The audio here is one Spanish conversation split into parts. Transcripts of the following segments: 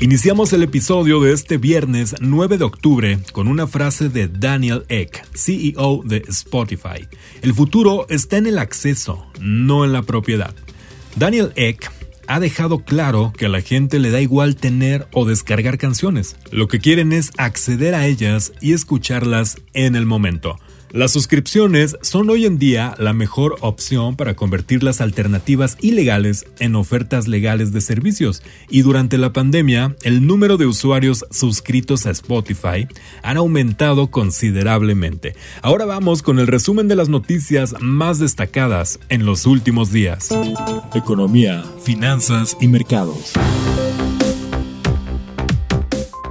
Iniciamos el episodio de este viernes 9 de octubre con una frase de Daniel Eck, CEO de Spotify. El futuro está en el acceso, no en la propiedad. Daniel Eck ha dejado claro que a la gente le da igual tener o descargar canciones. Lo que quieren es acceder a ellas y escucharlas en el momento. Las suscripciones son hoy en día la mejor opción para convertir las alternativas ilegales en ofertas legales de servicios y durante la pandemia el número de usuarios suscritos a Spotify han aumentado considerablemente. Ahora vamos con el resumen de las noticias más destacadas en los últimos días. Economía, finanzas y mercados.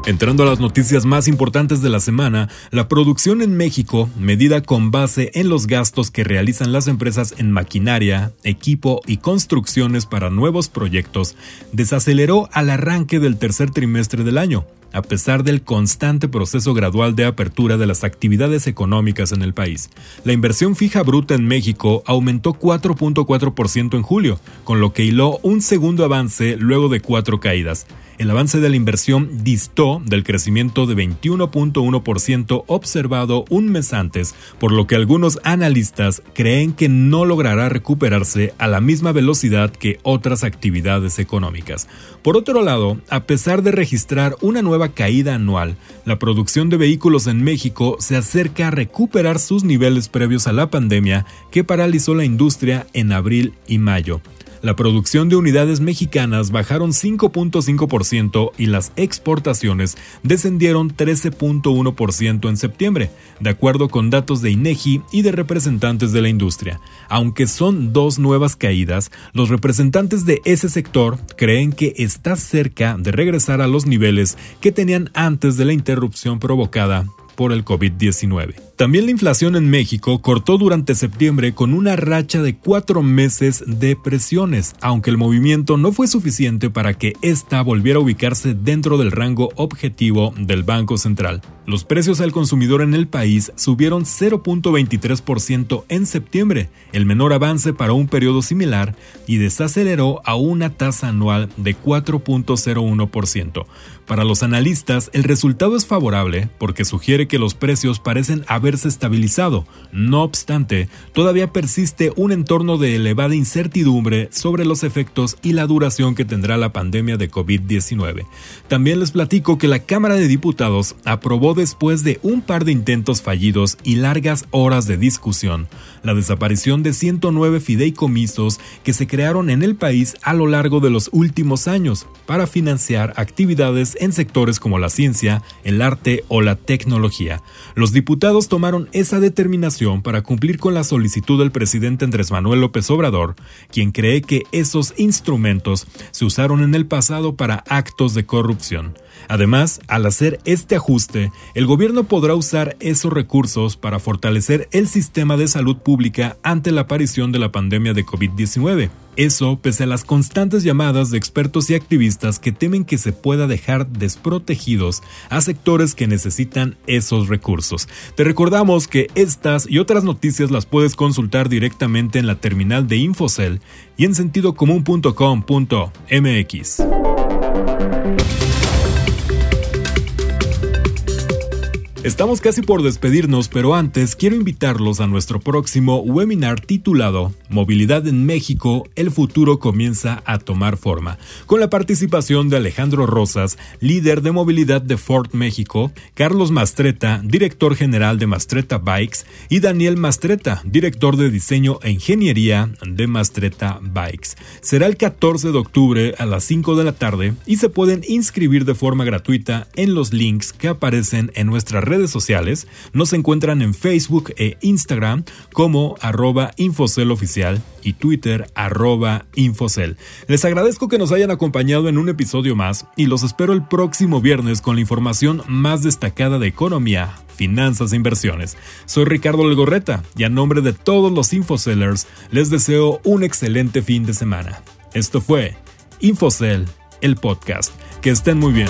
Entrando a las noticias más importantes de la semana, la producción en México, medida con base en los gastos que realizan las empresas en maquinaria, equipo y construcciones para nuevos proyectos, desaceleró al arranque del tercer trimestre del año, a pesar del constante proceso gradual de apertura de las actividades económicas en el país. La inversión fija bruta en México aumentó 4.4% en julio, con lo que hiló un segundo avance luego de cuatro caídas el avance de la inversión distó del crecimiento de 21.1% observado un mes antes, por lo que algunos analistas creen que no logrará recuperarse a la misma velocidad que otras actividades económicas. Por otro lado, a pesar de registrar una nueva caída anual, la producción de vehículos en México se acerca a recuperar sus niveles previos a la pandemia que paralizó la industria en abril y mayo. La producción de unidades mexicanas bajaron 5.5% y las exportaciones descendieron 13.1% en septiembre, de acuerdo con datos de INEGI y de representantes de la industria. Aunque son dos nuevas caídas, los representantes de ese sector creen que está cerca de regresar a los niveles que tenían antes de la interrupción provocada por el COVID-19. También la inflación en México cortó durante septiembre con una racha de cuatro meses de presiones, aunque el movimiento no fue suficiente para que ésta volviera a ubicarse dentro del rango objetivo del Banco Central. Los precios al consumidor en el país subieron 0.23% en septiembre, el menor avance para un periodo similar, y desaceleró a una tasa anual de 4.01%. Para los analistas, el resultado es favorable porque sugiere que los precios parecen haberse estabilizado. No obstante, todavía persiste un entorno de elevada incertidumbre sobre los efectos y la duración que tendrá la pandemia de COVID-19. También les platico que la Cámara de Diputados aprobó después de un par de intentos fallidos y largas horas de discusión la desaparición de 109 fideicomisos que se crearon en el país a lo largo de los últimos años para financiar actividades en sectores como la ciencia, el arte o la tecnología. Los diputados tomaron esa determinación para cumplir con la solicitud del presidente Andrés Manuel López Obrador, quien cree que esos instrumentos se usaron en el pasado para actos de corrupción. Además, al hacer este ajuste, el gobierno podrá usar esos recursos para fortalecer el sistema de salud pública ante la aparición de la pandemia de COVID-19. Eso pese a las constantes llamadas de expertos y activistas que temen que se pueda dejar desprotegidos a sectores que necesitan esos recursos. Te recordamos que estas y otras noticias las puedes consultar directamente en la terminal de Infocel y en sentidocomún.com.mx. Estamos casi por despedirnos, pero antes quiero invitarlos a nuestro próximo webinar titulado Movilidad en México, el futuro comienza a tomar forma, con la participación de Alejandro Rosas, líder de movilidad de Ford México, Carlos Mastreta, director general de Mastreta Bikes, y Daniel Mastreta, director de diseño e ingeniería de Mastreta Bikes. Será el 14 de octubre a las 5 de la tarde y se pueden inscribir de forma gratuita en los links que aparecen en nuestra red redes sociales. Nos encuentran en Facebook e Instagram como arroba Infocel y Twitter arroba Infocel. Les agradezco que nos hayan acompañado en un episodio más y los espero el próximo viernes con la información más destacada de economía, finanzas e inversiones. Soy Ricardo Legorreta y a nombre de todos los Infocellers les deseo un excelente fin de semana. Esto fue Infocel, el podcast. Que estén muy bien.